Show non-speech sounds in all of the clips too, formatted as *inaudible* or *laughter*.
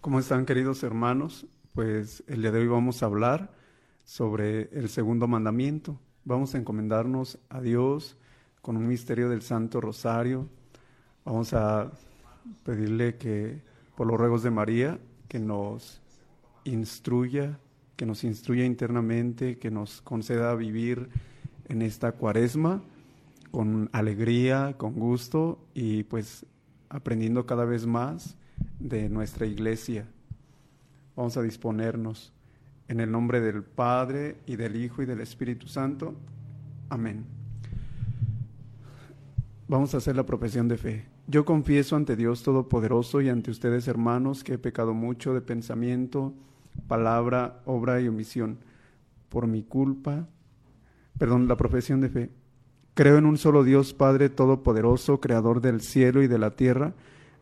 ¿Cómo están queridos hermanos? Pues el día de hoy vamos a hablar sobre el segundo mandamiento. Vamos a encomendarnos a Dios con un misterio del Santo Rosario. Vamos a pedirle que, por los ruegos de María, que nos instruya, que nos instruya internamente, que nos conceda vivir en esta cuaresma con alegría, con gusto y pues aprendiendo cada vez más de nuestra iglesia. Vamos a disponernos en el nombre del Padre y del Hijo y del Espíritu Santo. Amén. Vamos a hacer la profesión de fe. Yo confieso ante Dios Todopoderoso y ante ustedes hermanos que he pecado mucho de pensamiento, palabra, obra y omisión. Por mi culpa, perdón, la profesión de fe. Creo en un solo Dios Padre Todopoderoso, Creador del cielo y de la tierra,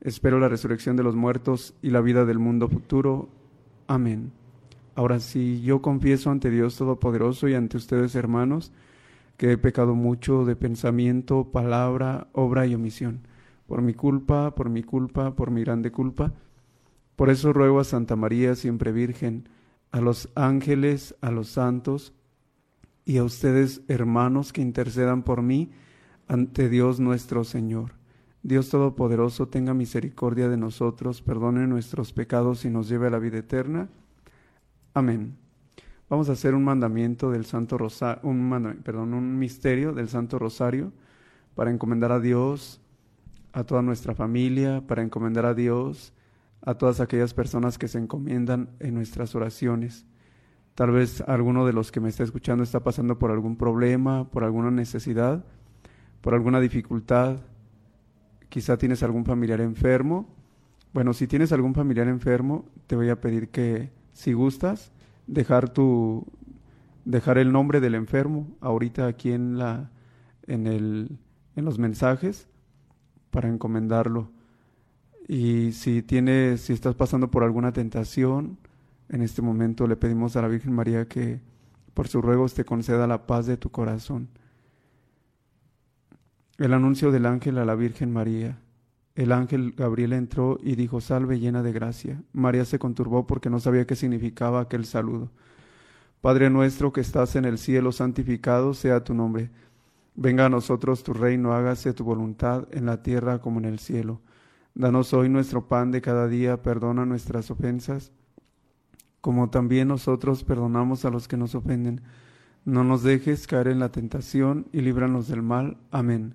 Espero la resurrección de los muertos y la vida del mundo futuro. Amén. Ahora sí, yo confieso ante Dios Todopoderoso y ante ustedes, hermanos, que he pecado mucho de pensamiento, palabra, obra y omisión. Por mi culpa, por mi culpa, por mi grande culpa. Por eso ruego a Santa María, siempre Virgen, a los ángeles, a los santos y a ustedes, hermanos, que intercedan por mí ante Dios nuestro Señor. Dios Todopoderoso tenga misericordia de nosotros, perdone nuestros pecados y nos lleve a la vida eterna. Amén. Vamos a hacer un mandamiento del Santo Rosario, un, perdón, un misterio del Santo Rosario para encomendar a Dios, a toda nuestra familia, para encomendar a Dios, a todas aquellas personas que se encomiendan en nuestras oraciones. Tal vez alguno de los que me está escuchando está pasando por algún problema, por alguna necesidad, por alguna dificultad, quizá tienes algún familiar enfermo. Bueno, si tienes algún familiar enfermo, te voy a pedir que, si gustas, dejar tu dejar el nombre del enfermo ahorita aquí en la en el en los mensajes para encomendarlo. Y si tienes si estás pasando por alguna tentación, en este momento le pedimos a la Virgen María que por sus ruegos te conceda la paz de tu corazón. El anuncio del ángel a la Virgen María. El ángel Gabriel entró y dijo, Salve llena de gracia. María se conturbó porque no sabía qué significaba aquel saludo. Padre nuestro que estás en el cielo, santificado sea tu nombre. Venga a nosotros tu reino, hágase tu voluntad en la tierra como en el cielo. Danos hoy nuestro pan de cada día, perdona nuestras ofensas, como también nosotros perdonamos a los que nos ofenden. No nos dejes caer en la tentación y líbranos del mal. Amén.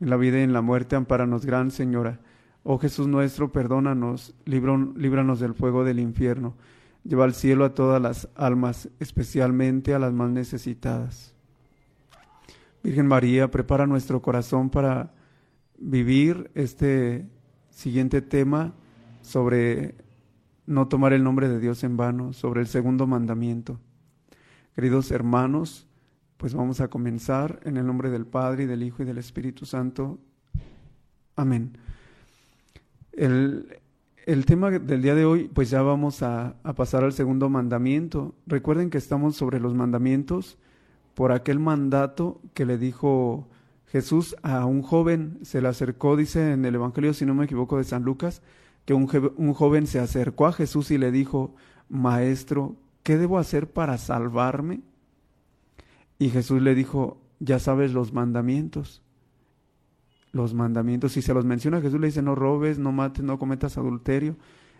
en la vida y en la muerte, amparanos, Gran Señora. Oh Jesús nuestro, perdónanos, líbranos del fuego del infierno. Lleva al cielo a todas las almas, especialmente a las más necesitadas. Virgen María, prepara nuestro corazón para vivir este siguiente tema sobre no tomar el nombre de Dios en vano, sobre el segundo mandamiento. Queridos hermanos, pues vamos a comenzar en el nombre del Padre y del Hijo y del Espíritu Santo. Amén. El, el tema del día de hoy, pues ya vamos a, pasar al segundo mandamiento. Recuerden que estamos sobre los mandamientos por aquel mandato que le dijo Jesús a un joven, se le acercó, dice en el Evangelio, si no me equivoco, de San Lucas, que un, un joven se acercó a Jesús y le dijo, Maestro, ¿qué debo hacer para salvarme? Y Jesús le dijo, ya sabes los mandamientos. Los mandamientos, si se los menciona Jesús le dice, no robes, no mates, no cometas adulterio,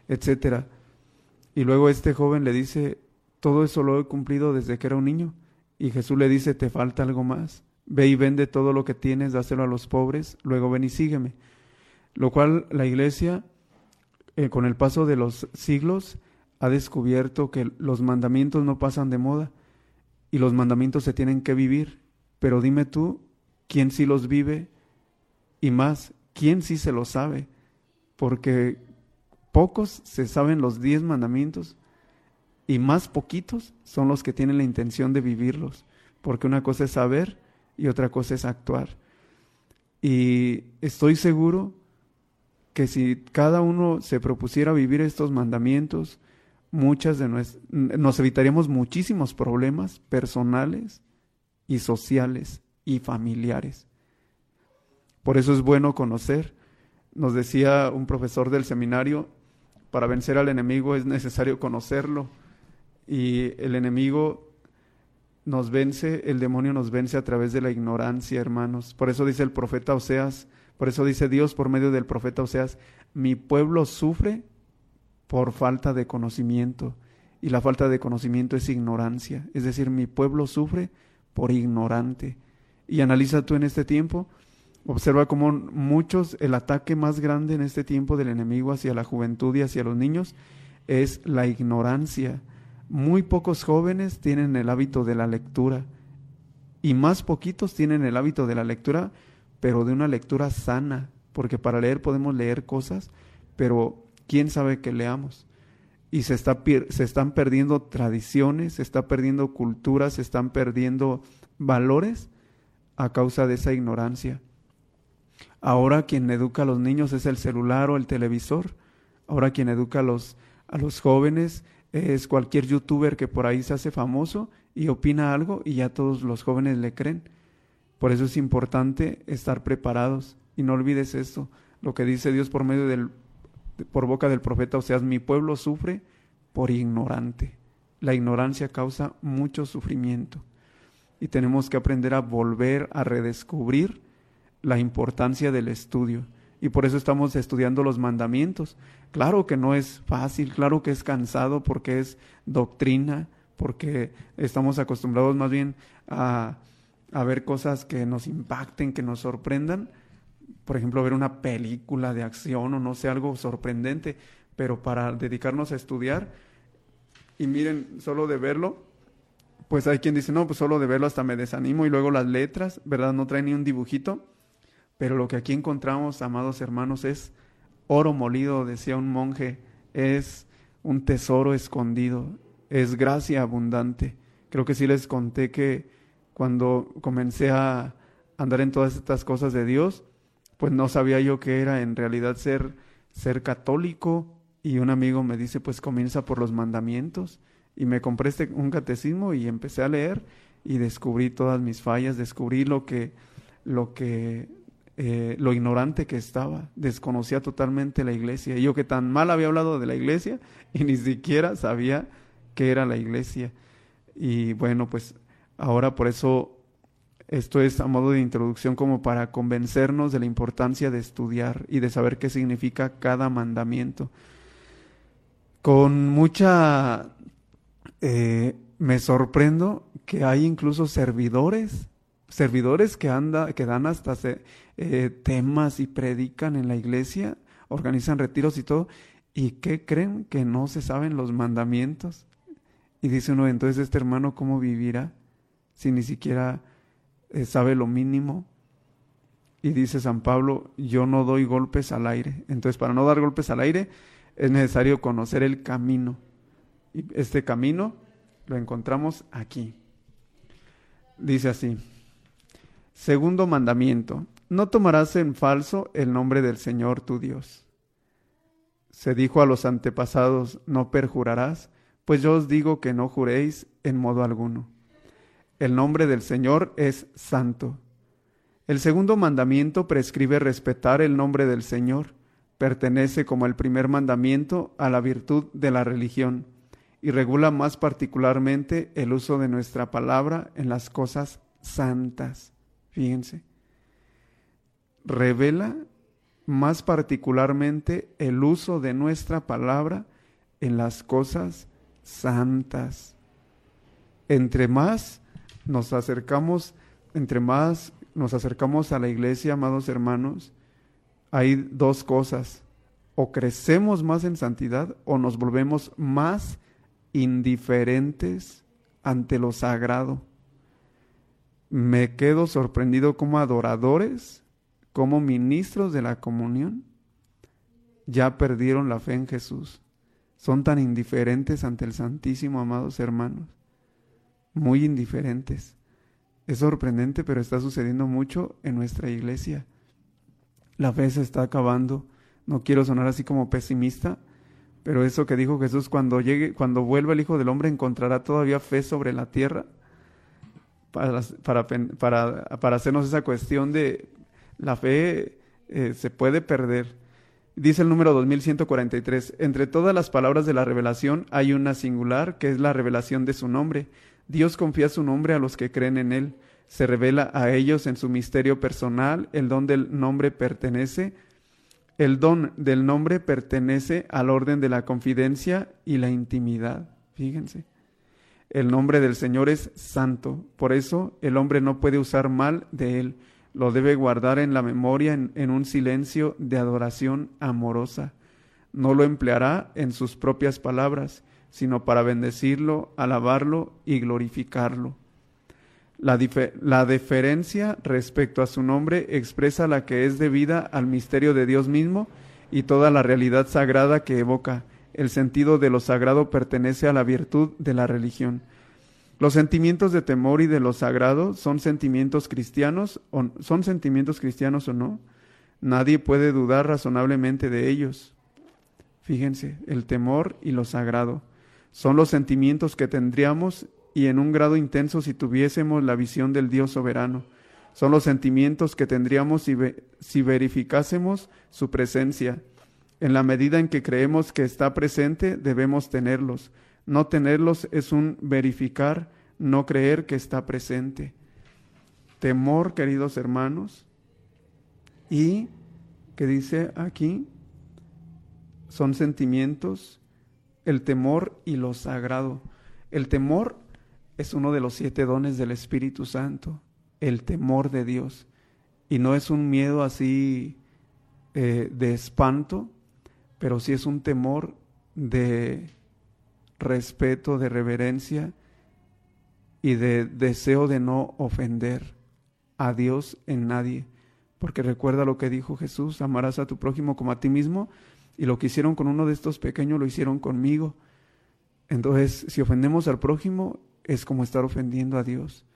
etc. Y luego este joven le dice, todo eso lo he cumplido desde que era un niño. Y Jesús le dice, ¿te falta algo más? Ve y vende todo lo que tienes, dáselo a los pobres, luego ven y sígueme. Lo cual la iglesia, eh, con el paso de los siglos, ha descubierto que los mandamientos no pasan de moda y los mandamientos se tienen que vivir. Pero dime tú, ¿quién sí los vive? Y más, ¿quién sí se los sabe? Porque pocos se saben los diez mandamientos y más poquitos son los que tienen la intención de vivirlos, porque una cosa es saber y otra cosa es actuar. Y estoy seguro que si cada uno se propusiera vivir estos mandamientos, muchas de nos evitaríamos muchísimos problemas personales y sociales y familiares. Por eso es bueno conocer. Nos decía un profesor del seminario, para vencer al enemigo es necesario conocerlo y el enemigo nos vence, el demonio nos vence a través de la ignorancia, hermanos. Por eso dice el profeta Oseas, por eso dice Dios por medio del profeta Oseas, mi pueblo sufre por falta de conocimiento. Y la falta de conocimiento es ignorancia. Es decir, mi pueblo sufre por ignorante. Y analiza tú en este tiempo, observa cómo muchos, el ataque más grande en este tiempo del enemigo hacia la juventud y hacia los niños es la ignorancia muy pocos jóvenes tienen el hábito de la lectura y más poquitos tienen el hábito de la lectura, pero de una lectura sana, porque para leer podemos leer cosas, pero quién sabe que leamos. Y se, está, se están perdiendo tradiciones, se está perdiendo culturas, se están perdiendo valores a causa de esa ignorancia. Ahora quien educa a los niños es el celular o el televisor. Ahora quien educa a los, a los jóvenes es cualquier youtuber que por ahí se hace famoso y opina algo y ya todos los jóvenes le creen. Por eso es importante estar preparados y no olvides esto, lo que dice Dios por medio del por boca del profeta o sea, mi pueblo sufre por ignorante. La ignorancia causa mucho sufrimiento y tenemos que aprender a volver a redescubrir la importancia del estudio. Y por eso estamos estudiando los mandamientos. Claro que no es fácil, claro que es cansado porque es doctrina, porque estamos acostumbrados más bien a, a ver cosas que nos impacten, que nos sorprendan. Por ejemplo, ver una película de acción o no sé, algo sorprendente. Pero para dedicarnos a estudiar, y miren, solo de verlo, pues hay quien dice, no, pues solo de verlo hasta me desanimo y luego las letras, ¿verdad? No trae ni un dibujito. Pero lo que aquí encontramos, amados hermanos, es oro molido, decía un monje, es un tesoro escondido, es gracia abundante. Creo que sí les conté que cuando comencé a andar en todas estas cosas de Dios, pues no sabía yo qué era en realidad ser, ser católico y un amigo me dice, pues comienza por los mandamientos y me compré este, un catecismo y empecé a leer y descubrí todas mis fallas, descubrí lo que, lo que, eh, lo ignorante que estaba, desconocía totalmente la iglesia. Y yo que tan mal había hablado de la iglesia *laughs* y ni siquiera sabía qué era la iglesia. Y bueno, pues ahora por eso esto es a modo de introducción como para convencernos de la importancia de estudiar y de saber qué significa cada mandamiento. Con mucha eh, me sorprendo que hay incluso servidores, servidores que, anda, que dan hasta eh, temas y predican en la iglesia, organizan retiros y todo, y que creen que no se saben los mandamientos. Y dice uno, entonces este hermano, ¿cómo vivirá si ni siquiera sabe lo mínimo? Y dice San Pablo, yo no doy golpes al aire. Entonces, para no dar golpes al aire, es necesario conocer el camino y este camino lo encontramos aquí. Dice así, segundo mandamiento, no tomarás en falso el nombre del Señor tu Dios. Se dijo a los antepasados, no perjurarás, pues yo os digo que no juréis en modo alguno. El nombre del Señor es santo. El segundo mandamiento prescribe respetar el nombre del Señor. Pertenece como el primer mandamiento a la virtud de la religión y regula más particularmente el uso de nuestra palabra en las cosas santas. Fíjense. Revela más particularmente el uso de nuestra palabra en las cosas santas. Entre más nos acercamos, entre más nos acercamos a la iglesia, amados hermanos, hay dos cosas. O crecemos más en santidad o nos volvemos más indiferentes ante lo sagrado. Me quedo sorprendido como adoradores, como ministros de la comunión, ya perdieron la fe en Jesús. Son tan indiferentes ante el Santísimo, amados hermanos. Muy indiferentes. Es sorprendente, pero está sucediendo mucho en nuestra iglesia. La fe se está acabando. No quiero sonar así como pesimista, pero eso que dijo Jesús, cuando llegue, cuando vuelva el Hijo del Hombre, encontrará todavía fe sobre la tierra para, para, para, para hacernos esa cuestión de la fe eh, se puede perder. Dice el número 2143, entre todas las palabras de la revelación hay una singular que es la revelación de su nombre. Dios confía su nombre a los que creen en él. Se revela a ellos en su misterio personal, el don del nombre pertenece el don del nombre pertenece al orden de la confidencia y la intimidad. Fíjense. El nombre del Señor es santo, por eso el hombre no puede usar mal de él, lo debe guardar en la memoria en, en, un silencio de adoración amorosa. No lo empleará en sus propias palabras, sino para bendecirlo, alabarlo y glorificarlo. La, la, deferencia respecto a su nombre expresa la que es debida al misterio de Dios mismo y toda la realidad sagrada que evoca. El sentido de lo sagrado pertenece a la virtud de la religión. Los sentimientos de temor y de lo sagrado son sentimientos cristianos o, son sentimientos cristianos o no. Nadie puede dudar razonablemente de ellos. Fíjense, el temor y lo sagrado son los sentimientos que tendríamos y en un grado intenso si tuviésemos la visión del Dios soberano. Son los sentimientos que tendríamos si, verificásemos su presencia. En la medida en que creemos que está presente, debemos tenerlos. No tenerlos es un verificar, no creer que está presente. Temor, queridos hermanos, y que dice aquí, son sentimientos, el temor y lo sagrado. El temor es uno de los siete dones del Espíritu Santo, el temor de Dios. Y no es un miedo así eh, de espanto, pero sí es un temor de respeto, de reverencia y de deseo de no ofender a Dios en nadie. Porque recuerda lo que dijo Jesús, amarás a tu prójimo como a ti mismo, y lo que hicieron con uno de estos pequeños lo hicieron conmigo. Entonces, si ofendemos al prójimo, es como estar ofendiendo a Dios.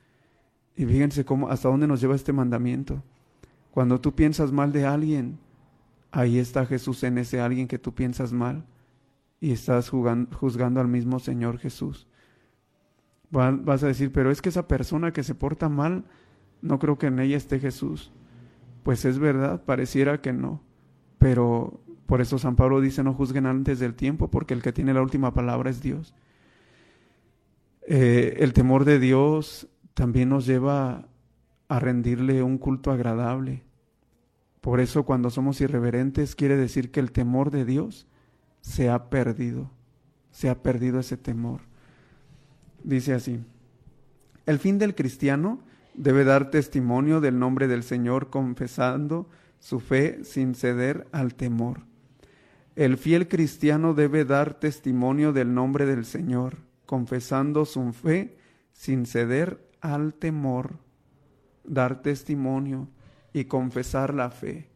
Y fíjense cómo, hasta dónde nos lleva este mandamiento. Cuando tú piensas mal de alguien, ahí está Jesús en ese alguien que tú piensas mal y estás juzgando al mismo Señor Jesús. Vas a decir, pero es que esa persona que se porta mal, no creo que en ella esté Jesús. Pues es verdad, pareciera que no. Pero por eso San Pablo dice, no juzguen antes del tiempo, porque el que tiene la última palabra es Dios. Eh, el temor de Dios también nos lleva a rendirle un culto agradable. Por eso cuando somos irreverentes quiere decir que el temor de Dios se ha perdido, se ha perdido ese temor. Dice así, el fin del cristiano debe dar testimonio del nombre del Señor confesando su fe sin ceder al temor. El fiel cristiano debe dar testimonio del nombre del Señor, confesando su fe sin ceder al temor, dar testimonio y confesar la fe,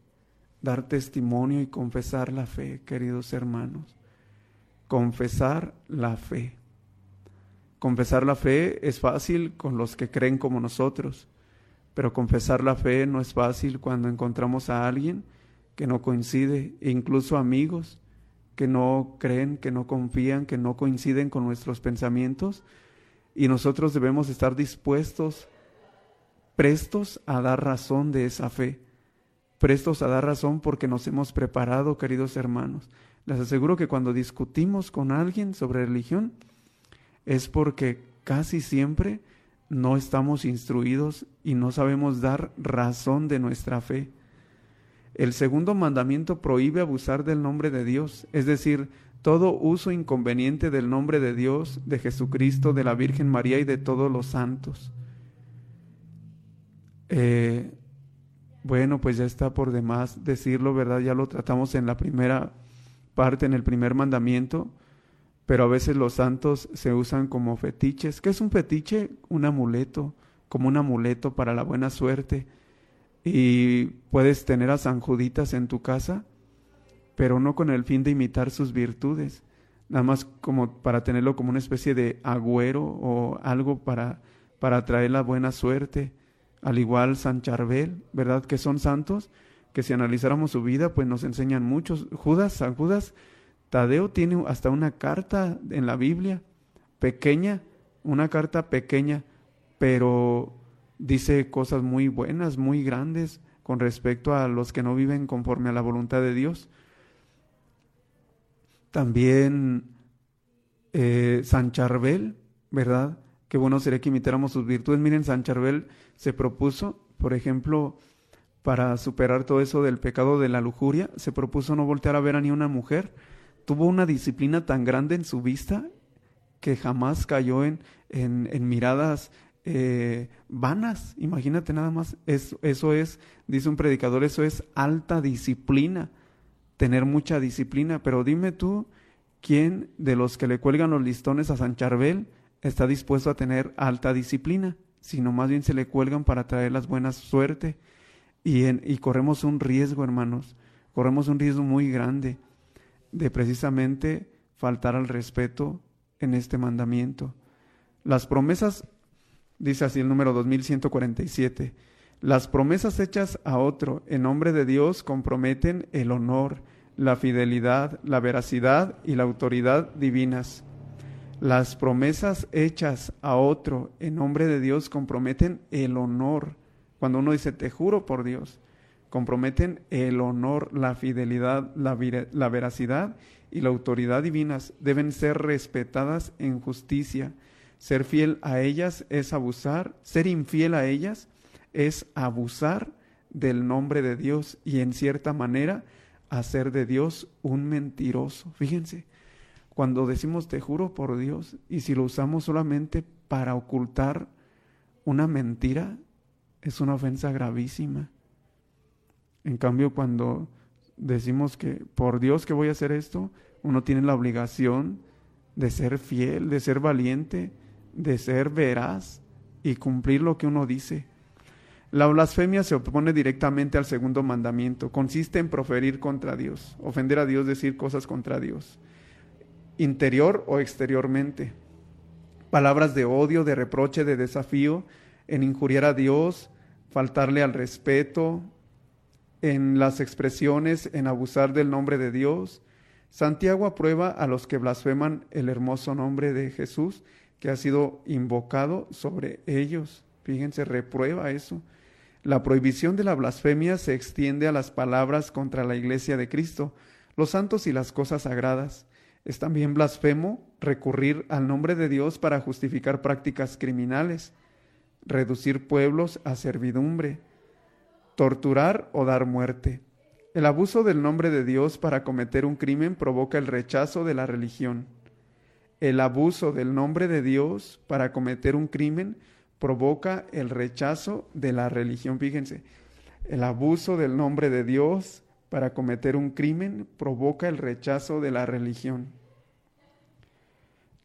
dar testimonio y confesar la fe, queridos hermanos, confesar la fe. Confesar la fe es fácil con los que creen como nosotros, pero confesar la fe no es fácil cuando encontramos a alguien que no coincide, e incluso amigos que no creen, que no confían, que no coinciden con nuestros pensamientos y nosotros debemos estar dispuestos, prestos a dar razón de esa fe, prestos a dar razón porque nos hemos preparado, queridos hermanos. Les aseguro que cuando discutimos con alguien sobre religión es porque casi siempre no estamos instruidos y no sabemos dar razón de nuestra fe. El segundo mandamiento prohíbe abusar del nombre de Dios, es decir, todo uso inconveniente del nombre de Dios, de Jesucristo, de la Virgen María y de todos los santos. Eh, bueno, pues ya está por demás decirlo, ¿verdad? Ya lo tratamos en la primera parte, en el primer mandamiento, pero a veces los santos se usan como fetiches. ¿Qué es un fetiche? Un amuleto, como un amuleto para la buena suerte. Y puedes tener a San Juditas en tu casa pero no con el fin de imitar sus virtudes, nada más como para tenerlo como una especie de agüero o algo para, para traer la buena suerte. Al igual San Charbel, ¿verdad? Que son santos, que si analizáramos su vida, pues nos enseñan muchos. Judas, San Judas, Tadeo tiene hasta una carta en la Biblia, pequeña, una carta pequeña, pero dice cosas muy buenas, muy grandes con respecto a los que no viven conforme a la voluntad de Dios. También eh, San Charbel, ¿verdad? Qué bueno sería que imitáramos sus virtudes. Miren, San Charbel se propuso, por ejemplo, para superar todo eso del pecado de la lujuria, se propuso no voltear a ver a ni una mujer. Tuvo una disciplina tan grande en su vista que jamás cayó en, en, miradas eh, vanas. Imagínate nada más. eso es, dice un predicador, eso es alta disciplina tener mucha disciplina, pero dime tú, ¿quién de los que le cuelgan los listones a San Charbel está dispuesto a tener alta disciplina? Sino más bien se le cuelgan para traer las buenas suerte. Y, y corremos un riesgo, hermanos, corremos un riesgo muy grande de precisamente faltar al respeto en este mandamiento. Las promesas, dice así el número 2147, las promesas hechas a otro en nombre de Dios comprometen el honor, la fidelidad, la veracidad y la autoridad divinas. Las promesas hechas a otro en nombre de Dios comprometen el honor. Cuando uno dice, te juro por Dios, comprometen el honor, la fidelidad, la, la veracidad y la autoridad divinas. Deben ser respetadas en justicia. Ser fiel a ellas es abusar, ser infiel a ellas es abusar del nombre de Dios y en cierta manera hacer de Dios un mentiroso. Fíjense, cuando decimos te juro por Dios y si lo usamos solamente para ocultar una mentira, es una ofensa gravísima. En cambio, cuando decimos que por Dios que voy a hacer esto, uno tiene la obligación de ser fiel, de ser valiente, de ser veraz y cumplir lo que uno dice. La blasfemia se opone directamente al segundo mandamiento. Consiste en proferir contra Dios, ofender a Dios, decir cosas contra Dios, interior o exteriormente. Palabras de odio, de reproche, de desafío, en injuriar a Dios, faltarle al respeto, en las expresiones, en abusar del nombre de Dios. Santiago aprueba a los que blasfeman el hermoso nombre de Jesús que ha sido invocado sobre ellos. Fíjense, reprueba eso. La prohibición de la blasfemia se extiende a las palabras contra la iglesia de Cristo, los santos y las cosas sagradas. Es también blasfemo recurrir al nombre de Dios para justificar prácticas criminales, reducir pueblos a servidumbre, torturar o dar muerte. El abuso del nombre de Dios para cometer un crimen provoca el rechazo de la religión. El abuso del nombre de Dios para cometer un crimen provoca el rechazo de la religión. Fíjense, el abuso del nombre de Dios para cometer un crimen provoca el rechazo de la religión.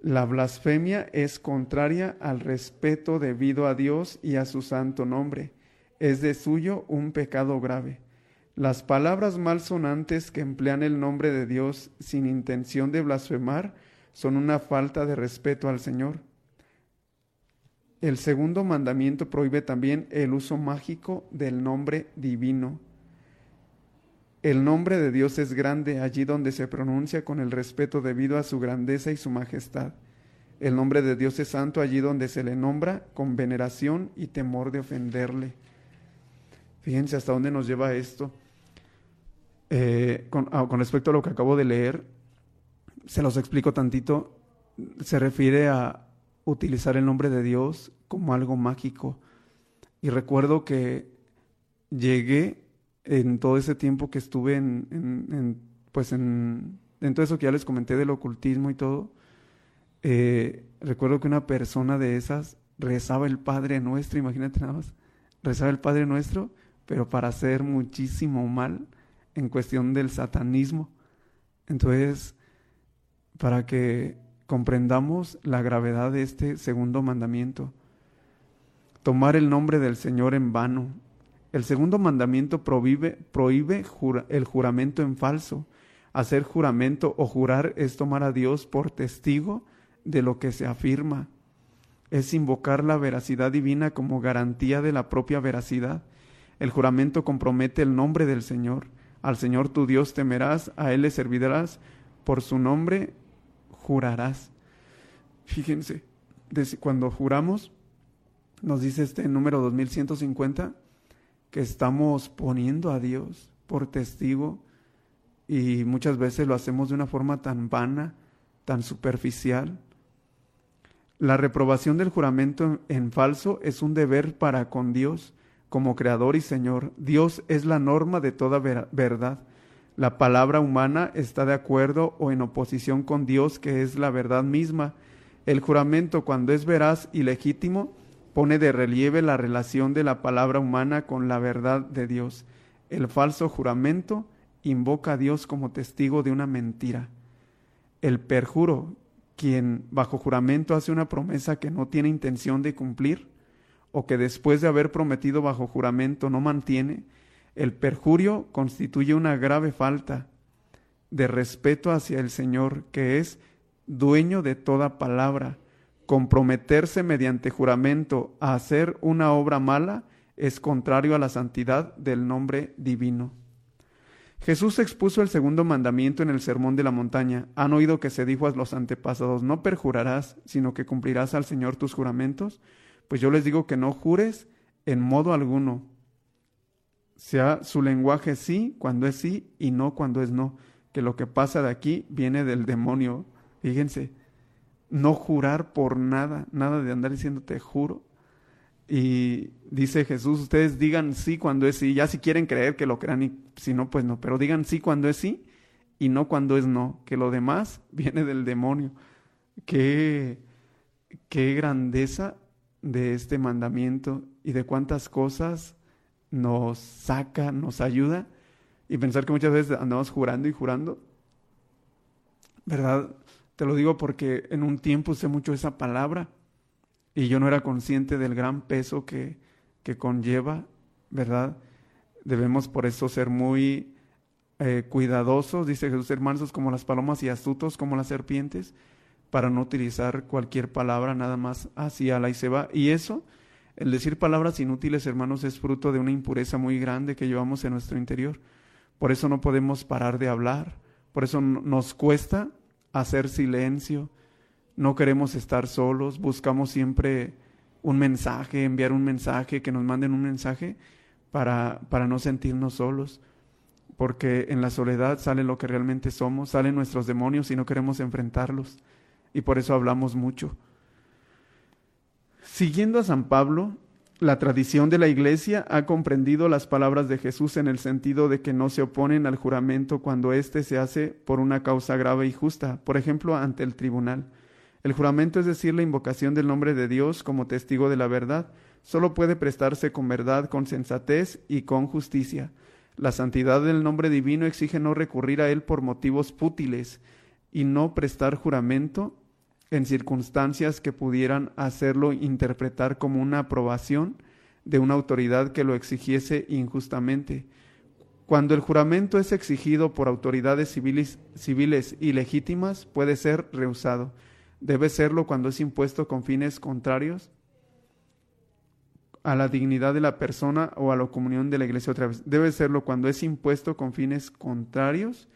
La blasfemia es contraria al respeto debido a Dios y a su santo nombre. Es de suyo un pecado grave. Las palabras malsonantes que emplean el nombre de Dios sin intención de blasfemar son una falta de respeto al Señor. El segundo mandamiento prohíbe también el uso mágico del nombre divino. El nombre de Dios es grande allí donde se pronuncia con el respeto debido a su grandeza y su majestad. El nombre de Dios es santo allí donde se le nombra con veneración y temor de ofenderle. Fíjense hasta dónde nos lleva esto. Eh, ah, con respecto a lo que acabo de leer, se los explico tantito. Se refiere a, utilizar el nombre de Dios como algo mágico. Y recuerdo que llegué en todo ese tiempo que estuve en, pues en, en, todo eso que ya les comenté del ocultismo y todo, eh, recuerdo que una persona de esas rezaba el Padre Nuestro, imagínate nada más, rezaba el Padre Nuestro, pero para hacer muchísimo mal en cuestión del satanismo. Entonces, para que comprendamos la gravedad de este segundo mandamiento. Tomar el nombre del Señor en vano. El segundo mandamiento prohíbe, prohíbe el juramento en falso. Hacer juramento o jurar es tomar a Dios por testigo de lo que se afirma. Es invocar la veracidad divina como garantía de la propia veracidad. El juramento compromete el nombre del Señor. Al Señor tu Dios temerás, a Él le servirás, por su nombre jurarás. Fíjense, cuando juramos, nos dice este número 2150, que estamos poniendo a Dios por testigo y muchas veces lo hacemos de una forma tan vana, tan superficial. La reprobación del juramento en falso es un deber para con Dios como Creador y Señor. Dios es la norma de toda verdad la palabra humana está de acuerdo o en oposición con Dios, que es la verdad misma. El juramento, cuando es veraz y legítimo, pone de relieve la relación de la palabra humana con la verdad de Dios. El falso juramento invoca a Dios como testigo de una mentira. El perjuro, quien bajo juramento hace una promesa que no tiene intención de cumplir, o que después de haber prometido bajo juramento no mantiene, el perjurio constituye una grave falta de respeto hacia el Señor, que es dueño de toda palabra. Comprometerse mediante juramento a hacer una obra mala es contrario a la santidad del nombre divino. Jesús expuso el segundo mandamiento en el Sermón de la Montaña. Han oído que se dijo a los antepasados, no perjurarás, sino que cumplirás al Señor tus juramentos. Pues yo les digo que no jures en modo alguno, sea su lenguaje sí cuando es sí y no cuando es no, que lo que pasa de aquí viene del demonio. Fíjense, no jurar por nada, nada de andar diciendo te juro. Y dice Jesús, ustedes digan sí cuando es sí, ya si quieren creer que lo crean y si no, pues no, pero digan sí cuando es sí y no cuando es no, que lo demás *laughs* viene del demonio. Qué, qué grandeza de este mandamiento y de cuántas cosas nos saca, nos ayuda. Y pensar que muchas veces andamos jurando y jurando, ¿verdad? Te lo digo porque en un tiempo usé mucho esa palabra y yo no era consciente del gran peso que, que conlleva, ¿verdad? Debemos por eso ser muy eh, cuidadosos, dice Jesús, hermanos, como las palomas y astutos como las serpientes, para no utilizar cualquier palabra nada más hacia la y se va. Y eso, el decir palabras inútiles, hermanos, es fruto de una impureza muy grande que llevamos en nuestro interior. Por eso no podemos parar de hablar, por eso nos cuesta hacer silencio, no queremos estar solos, buscamos siempre un mensaje, enviar un mensaje, que nos manden un mensaje para, para no sentirnos solos, porque en la soledad sale lo que realmente somos, salen nuestros demonios y no queremos enfrentarlos, y por eso hablamos mucho. Siguiendo a San Pablo, la tradición de la Iglesia ha comprendido las palabras de Jesús en el sentido de que no se oponen al juramento cuando éste se hace por una causa grave y justa, por ejemplo, ante el tribunal. El juramento, es decir, la invocación del nombre de Dios como testigo de la verdad, solo puede prestarse con verdad, con sensatez y con justicia. La santidad del nombre divino exige no recurrir a él por motivos fútiles y no prestar juramento en circunstancias que pudieran hacerlo interpretar como una aprobación de una autoridad que lo exigiese injustamente. Cuando el juramento es exigido por autoridades civiles, civiles y legítimas, puede ser rehusado. Debe serlo cuando es impuesto con fines contrarios a la dignidad de la persona o a la comunión de la iglesia otra vez. Debe serlo cuando es impuesto con fines contrarios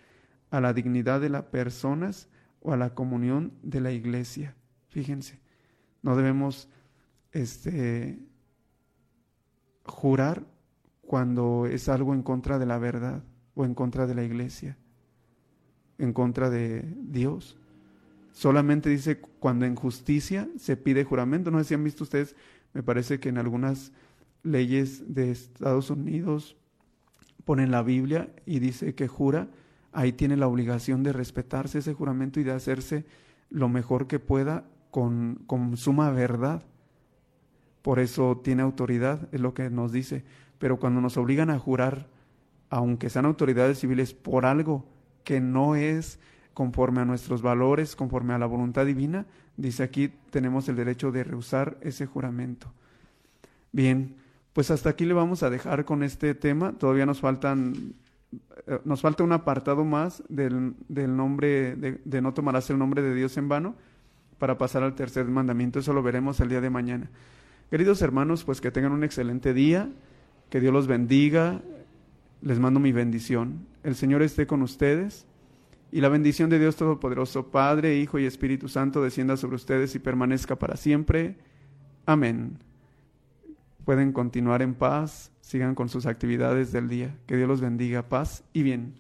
a la dignidad de las personas o a la comunión de la iglesia. Fíjense, no debemos este, jurar cuando es algo en contra de la verdad o en contra de la iglesia, en contra de Dios. Solamente dice cuando en justicia se pide juramento. No sé si han visto ustedes, me parece que en algunas leyes de Estados Unidos ponen la Biblia y dice que jura ahí tiene la obligación de respetarse ese juramento y de hacerse lo mejor que pueda con, suma verdad. Por eso tiene autoridad, es lo que nos dice. Pero cuando nos obligan a jurar, aunque sean autoridades civiles, por algo que no es conforme a nuestros valores, conforme a la voluntad divina, dice aquí tenemos el derecho de rehusar ese juramento. Bien, pues hasta aquí le vamos a dejar con este tema. Todavía nos faltan nos falta un apartado más del, del nombre, de, no tomarás el nombre de Dios en vano, para pasar al tercer mandamiento. Eso lo veremos el día de mañana. Queridos hermanos, pues que tengan un excelente día, que Dios los bendiga, les mando mi bendición. El Señor esté con ustedes y la bendición de Dios Todopoderoso, Padre, Hijo y Espíritu Santo, descienda sobre ustedes y permanezca para siempre. Amén pueden continuar en paz, sigan con sus actividades del día. Que Dios los bendiga, paz y bien.